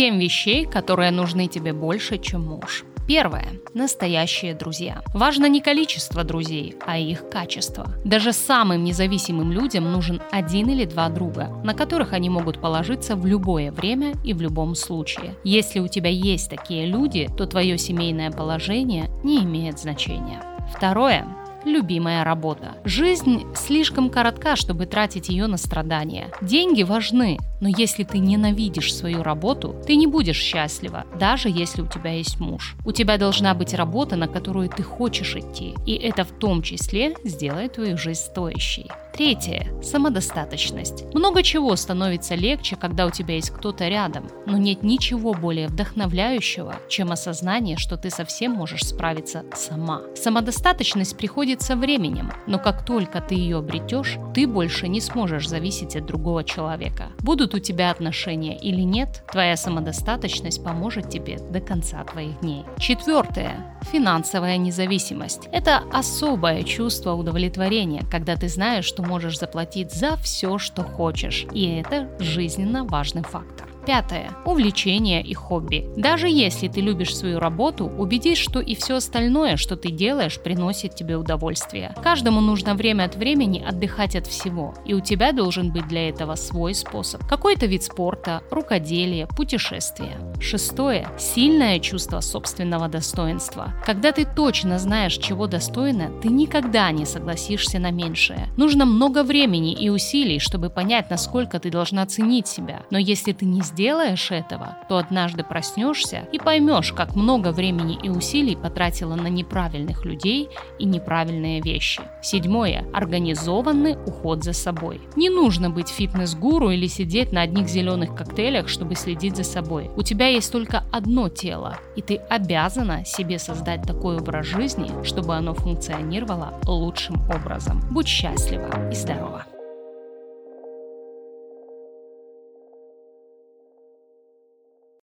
7 вещей, которые нужны тебе больше, чем муж. Первое. Настоящие друзья. Важно не количество друзей, а их качество. Даже самым независимым людям нужен один или два друга, на которых они могут положиться в любое время и в любом случае. Если у тебя есть такие люди, то твое семейное положение не имеет значения. Второе любимая работа. Жизнь слишком коротка, чтобы тратить ее на страдания. Деньги важны, но если ты ненавидишь свою работу, ты не будешь счастлива, даже если у тебя есть муж. У тебя должна быть работа, на которую ты хочешь идти, и это в том числе сделает твою жизнь стоящей. Третье – самодостаточность. Много чего становится легче, когда у тебя есть кто-то рядом, но нет ничего более вдохновляющего, чем осознание, что ты совсем можешь справиться сама. Самодостаточность приходит со временем, но как только ты ее обретешь, ты больше не сможешь зависеть от другого человека. Будут у тебя отношения или нет, твоя самодостаточность поможет тебе до конца твоих дней. Четвертое – финансовая независимость. Это особое чувство удовлетворения, когда ты знаешь, что можешь заплатить за все, что хочешь. И это жизненно важный фактор. Пятое. Увлечение и хобби. Даже если ты любишь свою работу, убедись, что и все остальное, что ты делаешь, приносит тебе удовольствие. Каждому нужно время от времени отдыхать от всего, и у тебя должен быть для этого свой способ. Какой-то вид спорта, рукоделие, путешествие. Шестое. Сильное чувство собственного достоинства. Когда ты точно знаешь, чего достойна, ты никогда не согласишься на меньшее. Нужно много времени и усилий, чтобы понять, насколько ты должна ценить себя. Но если ты не сделаешь этого, то однажды проснешься и поймешь, как много времени и усилий потратила на неправильных людей и неправильные вещи. Седьмое. Организованный уход за собой. Не нужно быть фитнес-гуру или сидеть на одних зеленых коктейлях, чтобы следить за собой. У тебя есть только одно тело, и ты обязана себе создать такой образ жизни, чтобы оно функционировало лучшим образом. Будь счастлива и здорова!